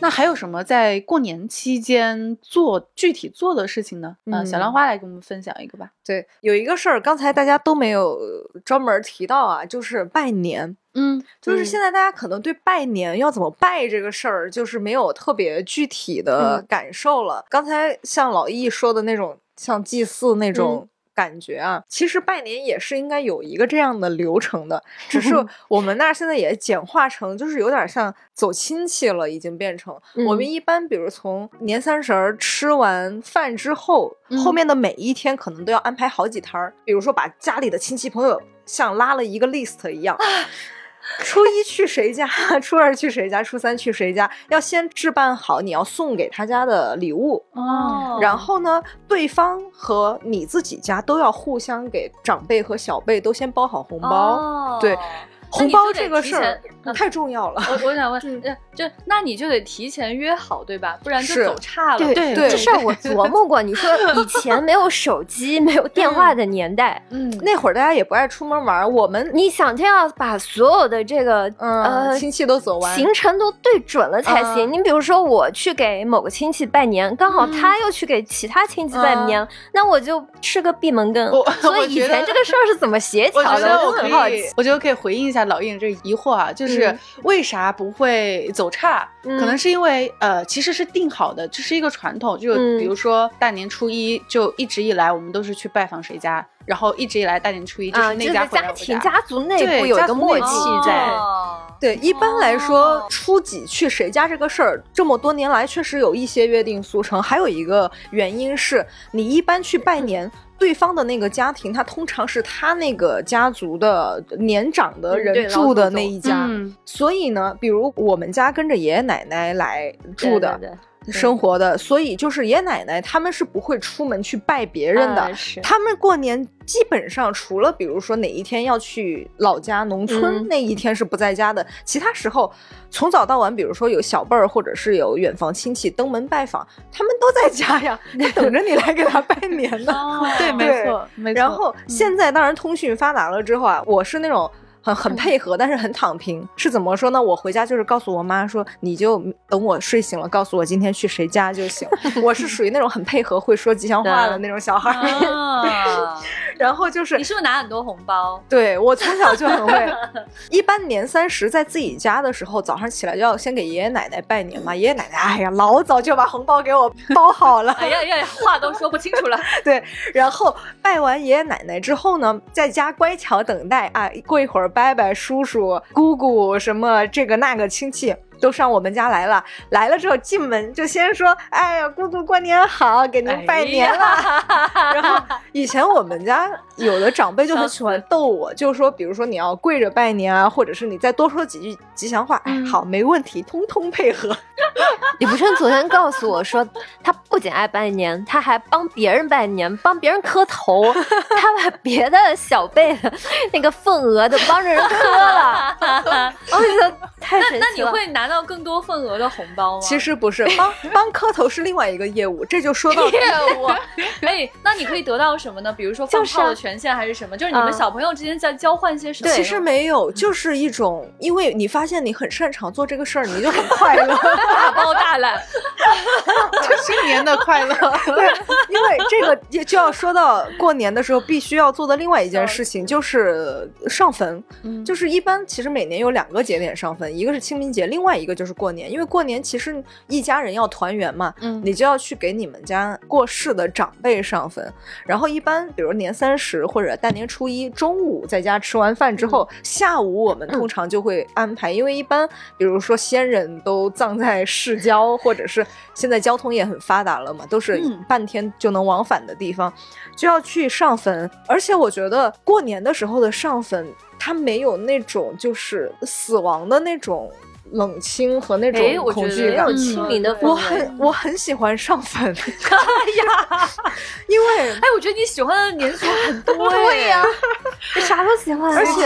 那还有什么在过年期间做具体做的事情呢？嗯，小兰花来给我们分享一个吧。对，有一个事儿，刚才大家都没有专门提到啊，就是拜年。嗯，就是现在大家可能对拜年要怎么拜这个事儿，就是没有特别具体的感受了。刚才像老易说的那种，像祭祀那种。感觉啊，其实拜年也是应该有一个这样的流程的，只是 我们那儿现在也简化成，就是有点像走亲戚了，已经变成。我们一般，比如从年三十儿吃完饭之后，后面的每一天可能都要安排好几摊儿，比如说把家里的亲戚朋友像拉了一个 list 一样。初一去谁家，初二去谁家，初三去谁家，要先置办好你要送给他家的礼物哦。然后呢，对方和你自己家都要互相给长辈和小辈都先包好红包，对。红包这个事儿太重要了。我我想问，就那你就得提前约好，对吧？不然就走差了。对对，这事儿我 琢磨过。你说以前没有手机、没有电话的年代，嗯，那会儿大家也不爱出门玩。我们你想，天要把所有的这个呃亲戚都走完，行程都对准了才行。你比如说，我去给某个亲戚拜年，刚好他又去给其他亲戚拜年，那我就吃个闭门羹。所以以前这个事儿是怎么协调的？我很好奇。我觉得可以回应一下。老印这疑惑啊，就是为啥不会走岔？可能是因为呃，其实是定好的，这是一个传统。就比如说大年初一，就一直以来我们都是去拜访谁家，然后一直以来大年初一就是那家回家庭家族内部有一个默契在。对，一般来说初几去谁家这个事儿，这么多年来确实有一些约定俗成。还有一个原因是你一般去拜年。对方的那个家庭，他通常是他那个家族的年长的人住的那一家，所以呢，比如我们家跟着爷爷奶奶来住的。生活的，所以就是爷爷奶奶他们是不会出门去拜别人的。他们过年基本上除了比如说哪一天要去老家农村那一天是不在家的，其他时候从早到晚，比如说有小辈儿或者是有远房亲戚登门拜访，他们都在家呀，等着你来给他拜年呢。对，没错，没错。然后现在当然通讯发达了之后啊，我是那种。很很配合，但是很躺平，是怎么说呢？我回家就是告诉我妈说，你就等我睡醒了，告诉我今天去谁家就行。我是属于那种很配合、会说吉祥话的那种小孩。然后就是你是不是拿很多红包？对我从小就很会。一般年三十在自己家的时候，早上起来就要先给爷爷奶奶拜年嘛。爷爷奶奶，哎呀，老早就把红包给我包好了。哎呀呀，话都说不清楚了。对，然后拜完爷爷奶奶之后呢，在家乖巧等待啊，过一会儿。伯伯、叔叔、姑姑，什么这个那个亲戚。都上我们家来了，来了之后进门就先说：“哎呀，姑姑过年好，给您拜年了。”然后以前我们家有的长辈就很喜欢逗我，就说，比如说你要跪着拜年啊，或者是你再多说几句吉祥话，好，没问题，通通配合。李不春昨天告诉我说，他不仅爱拜年，他还帮别人拜年，帮别人磕头，他把别的小辈的那个份额都帮着人磕了。我觉得太神奇了。那你会拿？拿到更多份额的红包吗？其实不是，帮 帮磕头是另外一个业务，这就说到 业务。哎，那你可以得到什么呢？比如说放炮的权限还是什么？就是你们小朋友之间在交换些什么？其实没有，就是一种，因为你发现你很擅长做这个事儿，你就很快乐，大包大揽，新年的快乐。对，因为这个就就要说到过年的时候必须要做的另外一件事情，就是上坟。就是一般其实每年有两个节点上坟，一个是清明节，另外。一个就是过年，因为过年其实一家人要团圆嘛，嗯，你就要去给你们家过世的长辈上坟。然后一般比如年三十或者大年初一中午在家吃完饭之后，下午我们通常就会安排，因为一般比如说先人都葬在市郊，或者是现在交通也很发达了嘛，都是半天就能往返的地方，就要去上坟。而且我觉得过年的时候的上坟。他没有那种就是死亡的那种冷清和那种恐惧感，清明的我很我很喜欢上坟，哎呀，因为哎，我觉得你喜欢的年俗很多 呀，你啥都喜欢，而且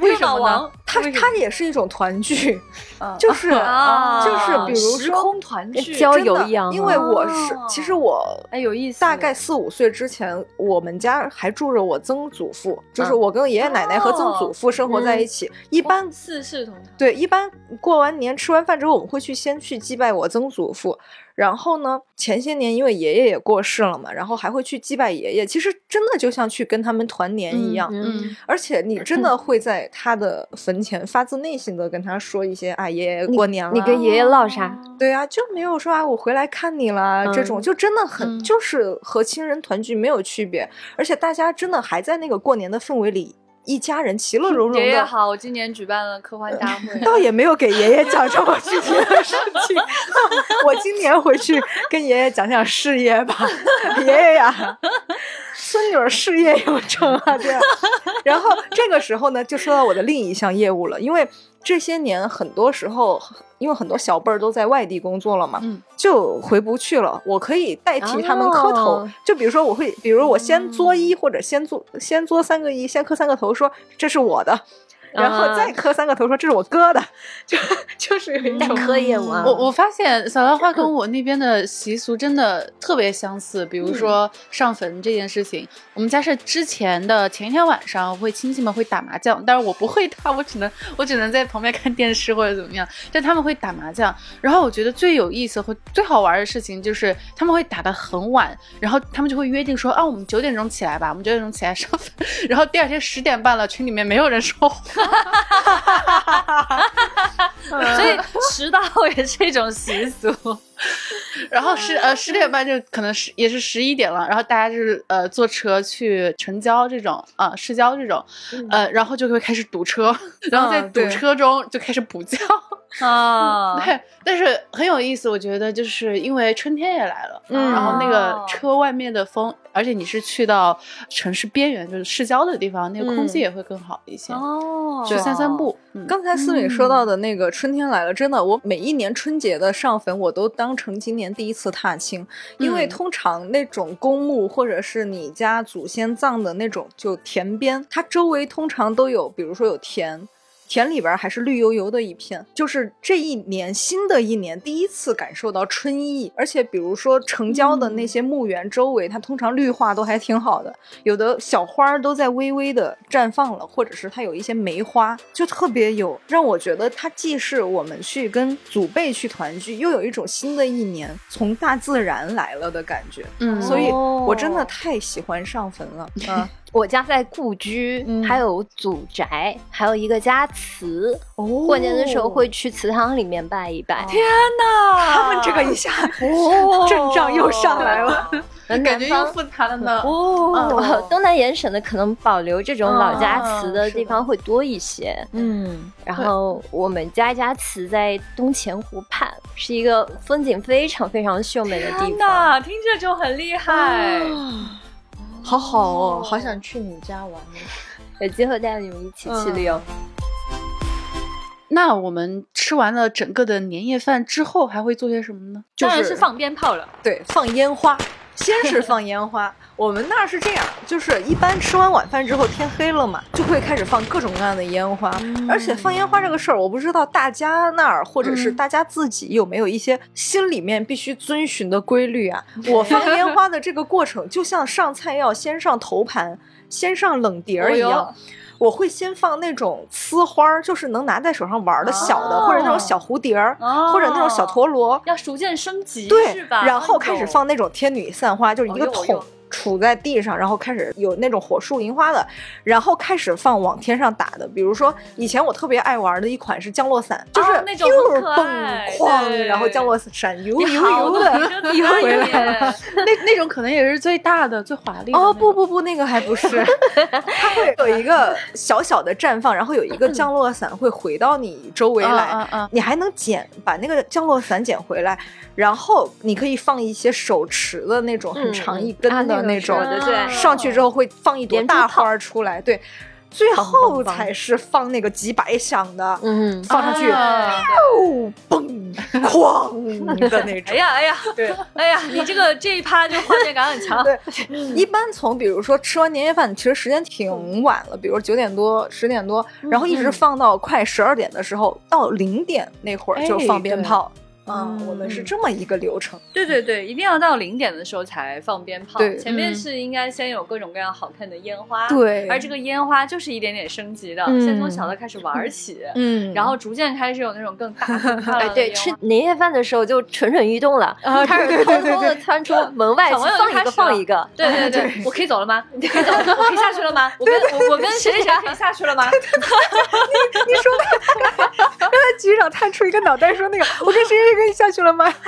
为什么呢？它它也是一种团聚，就是就是比如时空团聚郊游一样。因为我是其实我哎有意思，大概四五岁之前，我们家还住着我曾祖父，就是我跟爷爷奶奶和曾祖父生活在一起。一般四世同堂。对，一般过完年吃完饭之后，我们会去先去祭拜我曾祖父。然后呢？前些年因为爷爷也过世了嘛，然后还会去祭拜爷爷。其实真的就像去跟他们团年一样，嗯，而且你真的会在他的坟前发自内心的跟他说一些啊，爷爷过年了。你跟爷爷唠啥？对啊，就没有说啊，我回来看你了这种，就真的很就是和亲人团聚没有区别，而且大家真的还在那个过年的氛围里。一家人其乐 融融的。爷爷好，我今年举办了科幻大会，倒也没有给爷爷讲这么具体的事情。我今年回去跟爷爷讲讲事业吧，爷爷呀，孙女儿事业有成啊，这样。然后这个时候呢，就说到我的另一项业务了，因为这些年很多时候。因为很多小辈儿都在外地工作了嘛，就回不去了。我可以代替他们磕头，就比如说我会，比如我先作揖，或者先作先作三个揖，先磕三个头，说这是我的。然后再磕三个头，说这是我哥的，就就是有一种磕业务。我我发现小兰花跟我那边的习俗真的特别相似。比如说上坟这件事情，我们家是之前的前一天晚上，会亲戚们会打麻将，但是我不会打，我只能我只能在旁边看电视或者怎么样。但他们会打麻将，然后我觉得最有意思和最好玩的事情就是他们会打的很晚，然后他们就会约定说啊，我们九点钟起来吧，我们九点钟起来上坟，然后第二天十点半了，群里面没有人说话。哈哈哈哈哈！所以迟到也是一种习俗。然后十呃十点半就可能是也是十一点了，然后大家就是呃坐车去城郊这种啊市郊这种，呃然后就会开始堵车，然后在堵车中就开始补觉。啊，对，但是很有意思，我觉得就是因为春天也来了，嗯，然后那个车外面的风，而且你是去到城市边缘，就是市郊的地方，那个空气也会更好一些哦。去散散步。刚才思敏说到的那个春天来了，真的，我每一年春节的上坟，我都当成今年第一次踏青，因为通常那种公墓或者是你家祖先葬的那种就田边，它周围通常都有，比如说有田。田里边还是绿油油的一片，就是这一年新的一年第一次感受到春意。而且比如说城郊的那些墓园周围，它通常绿化都还挺好的，有的小花都在微微的绽放了，或者是它有一些梅花，就特别有让我觉得它既是我们去跟祖辈去团聚，又有一种新的一年从大自然来了的感觉。嗯，所以我真的太喜欢上坟了。嗯。我家在故居，还有祖宅，还有一个家祠。过年的时候会去祠堂里面拜一拜。天哪，他们这个一下哦阵仗又上来了，感觉又复杂了呢。哦，东南沿省的可能保留这种老家祠的地方会多一些。嗯，然后我们家家祠在东钱湖畔，是一个风景非常非常秀美的地方。听着就很厉害。好好哦，好想去你家玩 有机会带你们一起去旅游。那我们吃完了整个的年夜饭之后，还会做些什么呢？当然是放鞭炮了。对，放烟花。先是放烟花，我们那儿是这样，就是一般吃完晚饭之后天黑了嘛，就会开始放各种各样的烟花。而且放烟花这个事儿，我不知道大家那儿或者是大家自己有没有一些心里面必须遵循的规律啊？我放烟花的这个过程，就像上菜要先上头盘，先上冷碟儿一样。我会先放那种呲花儿，就是能拿在手上玩的小的，或者那种小蝴蝶儿，或者那种小陀螺，要逐渐升级，对，然后开始放那种天女散花，就是一个桶。杵在地上，然后开始有那种火树银花的，然后开始放往天上打的。比如说以前我特别爱玩的一款是降落伞，就是那种蹦哐，然后降落伞油油油的又 回来了。那那种可能也是最大的、最华丽的。哦不不不，那个还不是，它会有一个小小的绽放，然后有一个降落伞会回到你周围来，你还能捡把那个降落伞捡回来，然后你可以放一些手持的那种很长一根的那种，上去之后会放一朵大花出来，对。最后才是放那个几百响的，嗯，放上去，嘣，哐 的那种。哎呀，哎呀，对，哎呀，你这个这一趴就画面感很强。对，一般从比如说吃完年夜饭，其实时间挺晚了，比如九点多、十点多，然后一直放到快十二点的时候，到零点那会儿就放鞭炮。嗯，我们是这么一个流程。对对对，一定要到零点的时候才放鞭炮。对，前面是应该先有各种各样好看的烟花。对，而这个烟花就是一点点升级的，先从小的开始玩起，嗯，然后逐渐开始有那种更大的。对，吃年夜饭的时候就蠢蠢欲动了，开始偷偷的窜出门外去放一个放一个。对对对，我可以走了吗？你可以走，我可以下去了吗？我跟我我跟谁谁谁可以下去了吗？你你说刚才刚才局长探出一个脑袋说那个，我跟谁谁。可以下去了吗？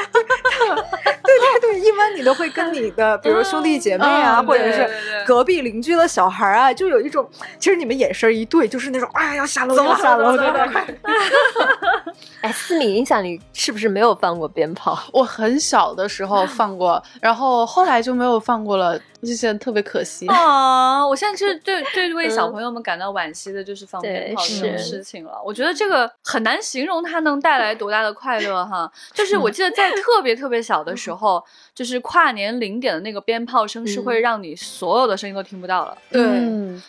对对对，一般你都会跟你的，比如兄弟姐妹啊，或者是隔壁邻居的小孩啊，就有一种，其实你们眼神一对，就是那种，哎，要下楼，要下楼，对对对。哎，思敏印象里是不是没有放过鞭炮？我很小的时候放过，然后后来就没有放过了。就觉得特别可惜啊！我现在是对对为小朋友们感到惋惜的，就是放鞭炮这种事情了。我觉得这个很难形容它能带来多大的快乐哈。就是我记得在特别特别小的时候，就是跨年零点的那个鞭炮声是会让你所有的声音都听不到了。对，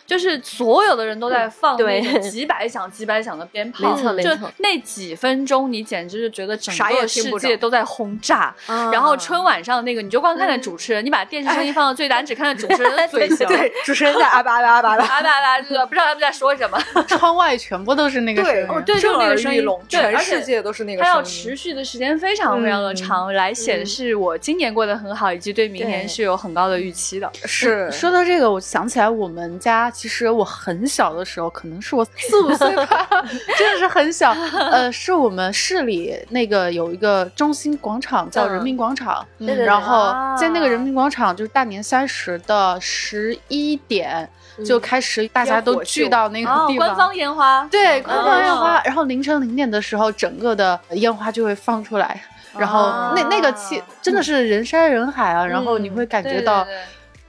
就是所有的人都在放那个几百响、几百响的鞭炮，没错没错。那几分钟你简直是觉得整个世界都在轰炸。然后春晚上那个，你就光看见主持人，你把电视声音放到最大。你只看到主持人的嘴型，对，主持人在啊吧啊吧啊吧的，啊吧啊吧，不知道他们在说什么。窗外全部都是那个声音，对，就是那个声音，全世界都是那个声音。它要持续的时间非常非常的长，来显示我今年过得很好，以及对明年是有很高的预期的。是说到这个，我想起来我们家其实我很小的时候，可能是我四五岁吧，真的是很小。呃，是我们市里那个有一个中心广场叫人民广场，然后在那个人民广场就是大年三十。的十一点就开始，大家都聚到那个地方。官方烟花，对，官方烟花。然后凌晨零点的时候，整个的烟花就会放出来，然后那那个气真的是人山人海啊。然后你会感觉到，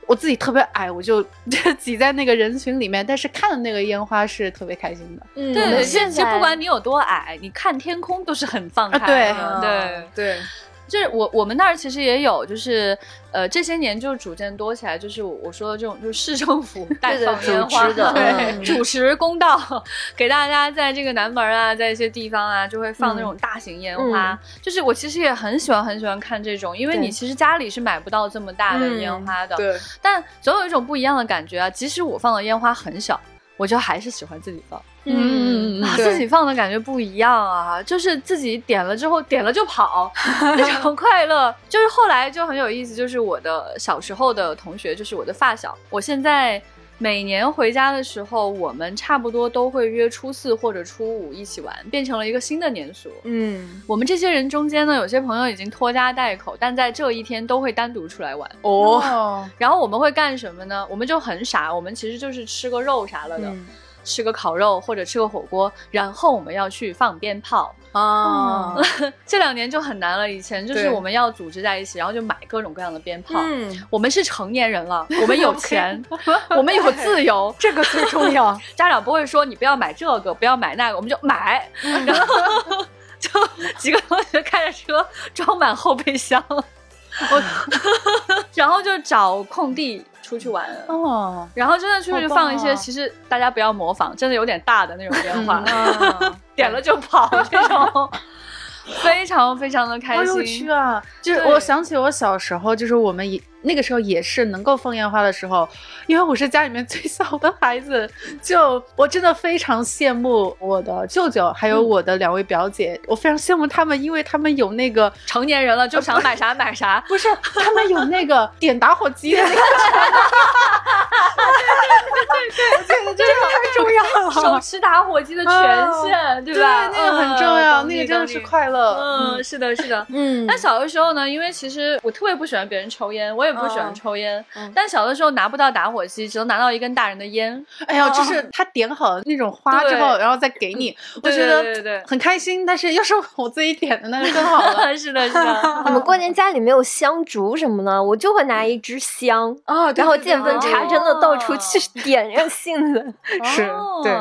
我自己特别矮，我就 挤在那个人群里面，但是看的那个烟花是特别开心的。对对，现在不管你有多矮，你看天空都是很放开。对对对。就是我我们那儿其实也有，就是呃这些年就逐渐多起来，就是我说的这种，就是市政府 带放烟花的，对，主持公道，给大家在这个南门啊，在一些地方啊，就会放那种大型烟花。就是我其实也很喜欢很喜欢看这种，因为你其实家里是买不到这么大的烟花的，对。但总有一种不一样的感觉啊，即使我放的烟花很小，我就还是喜欢自己放。嗯，自己放的感觉不一样啊，就是自己点了之后点了就跑，那种快乐。就是后来就很有意思，就是我的小时候的同学，就是我的发小。我现在每年回家的时候，我们差不多都会约初四或者初五一起玩，变成了一个新的年俗。嗯，我们这些人中间呢，有些朋友已经拖家带口，但在这一天都会单独出来玩。哦，然后我们会干什么呢？我们就很傻，我们其实就是吃个肉啥了的。吃个烤肉或者吃个火锅，然后我们要去放鞭炮啊！这两年就很难了。以前就是我们要组织在一起，然后就买各种各样的鞭炮。嗯，我们是成年人了，我们有钱，我们有自由，这个最重要。家长不会说你不要买这个，不要买那个，我们就买，然后就几个同学开着车装满后备箱，然后就找空地。出去玩哦，然后真的出去放一些，其实大家不要模仿，真的有点大的那种烟花，点了就跑这种，非常非常的开心。好有趣啊！就是我想起我小时候，就是我们一那个时候也是能够放烟花的时候，因为我是家里面最小的孩子，就我真的非常羡慕我的舅舅还有我的两位表姐，我非常羡慕他们，因为他们有那个成年人了就想买啥买啥，不是他们有那个点打火机的那个。对对对，我觉得这个太重要了，手持打火机的权限，对吧？那个很重要，那个真的是快乐。嗯，是的，是的，嗯。但小的时候呢，因为其实我特别不喜欢别人抽烟，我也不喜欢抽烟。但小的时候拿不到打火机，只能拿到一根大人的烟。哎呀，就是他点好那种花之后，然后再给你，我觉得很开心。但是要是我自己点的，那就更好了。是的，是的。你们过年家里没有香烛什么的，我就会拿一支香啊，然后见缝插针的到处去点这个杏子。是对，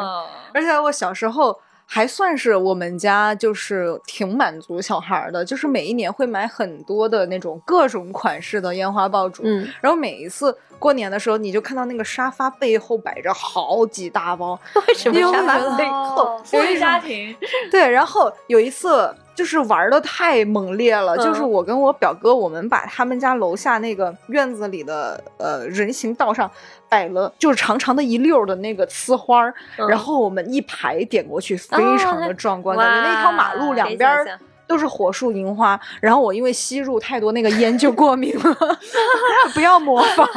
而且我小时候。还算是我们家就是挺满足小孩的，就是每一年会买很多的那种各种款式的烟花爆竹，嗯，然后每一次过年的时候，你就看到那个沙发背后摆着好几大包，为什么沙发背后？富裕家庭，对，然后有一次。就是玩的太猛烈了，就是我跟我表哥，我们把他们家楼下那个院子里的呃人行道上摆了，就是长长的一溜的那个呲花儿，然后我们一排点过去，非常的壮观，感觉那条马路两边都是火树银花。然后我因为吸入太多那个烟就过敏了，不要模仿。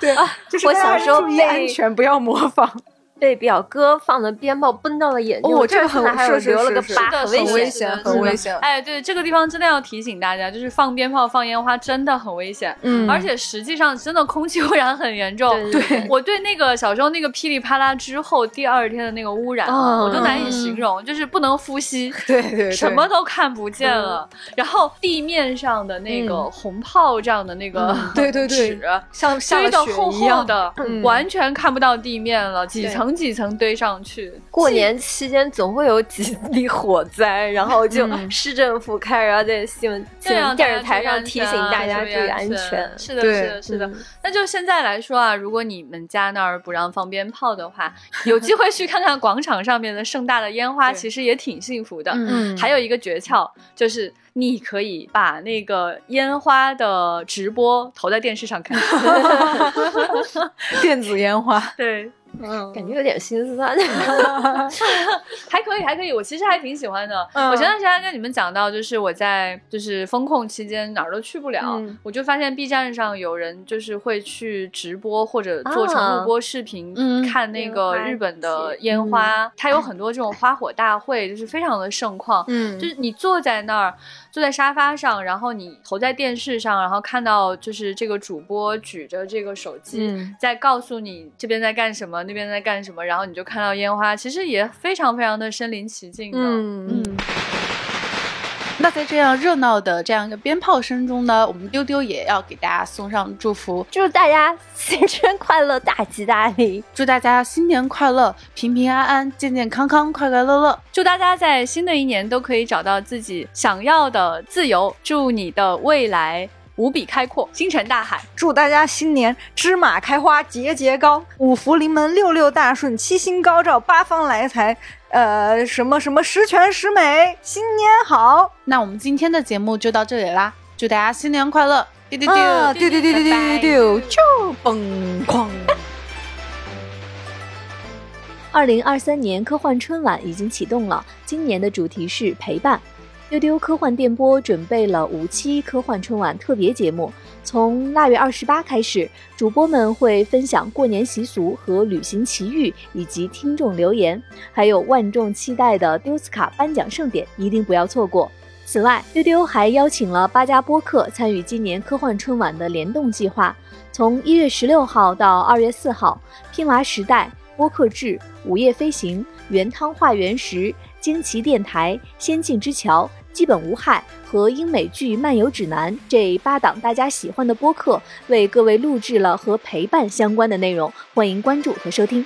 对，就是我小时候注意安全，不要模仿。被表哥放的鞭炮崩到了眼睛，我这个很留了个疤，很危险，很危险。哎，对，这个地方真的要提醒大家，就是放鞭炮、放烟花真的很危险，嗯，而且实际上真的空气污染很严重。对，我对那个小时候那个噼里啪啦之后第二天的那个污染，我都难以形容，就是不能呼吸，对对，什么都看不见了。然后地面上的那个红炮这样的那个对对对，像堆的厚厚的，完全看不到地面了，几层。层几层堆上去，过年期间总会有几例火灾，然后就市政府开始要在新闻、电视台上提醒大家注意安全。是的，是的，是的。那就现在来说啊，如果你们家那儿不让放鞭炮的话，有机会去看看广场上面的盛大的烟花，其实也挺幸福的。嗯，还有一个诀窍就是。你可以把那个烟花的直播投在电视上看，电子烟花，对，嗯，感觉有点心酸，还可以，还可以，我其实还挺喜欢的。我前段时间跟你们讲到，就是我在就是风控期间哪儿都去不了，我就发现 B 站上有人就是会去直播或者做成录播视频看那个日本的烟花，它有很多这种花火大会，就是非常的盛况，嗯，就是你坐在那儿。坐在沙发上，然后你投在电视上，然后看到就是这个主播举着这个手机在告诉你这边在干什么，那边在干什么，然后你就看到烟花，其实也非常非常的身临其境的。嗯嗯。那在这样热闹的这样一个鞭炮声中呢，我们丢丢也要给大家送上祝福，祝大家新春快乐，大吉大利！祝大家新年快乐，平平安安，健健康康，快快乐乐！祝大家在新的一年都可以找到自己想要的自由！祝你的未来无比开阔，星辰大海！祝大家新年芝麻开花，节节高，五福临门，六六大顺，七星高照，八方来财。呃，什么什么十全十美，新年好！那我们今天的节目就到这里啦，祝大家新年快乐！丢丢丢丢丢丢丢丢丢，就疯狂！二零二三年科幻春晚已经启动了，今年的主题是陪伴。丢丢科幻电波准备了五期科幻春晚特别节目。从腊月二十八开始，主播们会分享过年习俗和旅行奇遇，以及听众留言，还有万众期待的丢斯卡颁奖盛典，一定不要错过。此外，丢丢还邀请了八家播客参与今年科幻春晚的联动计划。从一月十六号到二月四号，拼娃时代、播客志、午夜飞行、原汤化原石、惊奇电台、仙境之桥。基本无害和英美剧漫游指南这八档大家喜欢的播客，为各位录制了和陪伴相关的内容，欢迎关注和收听。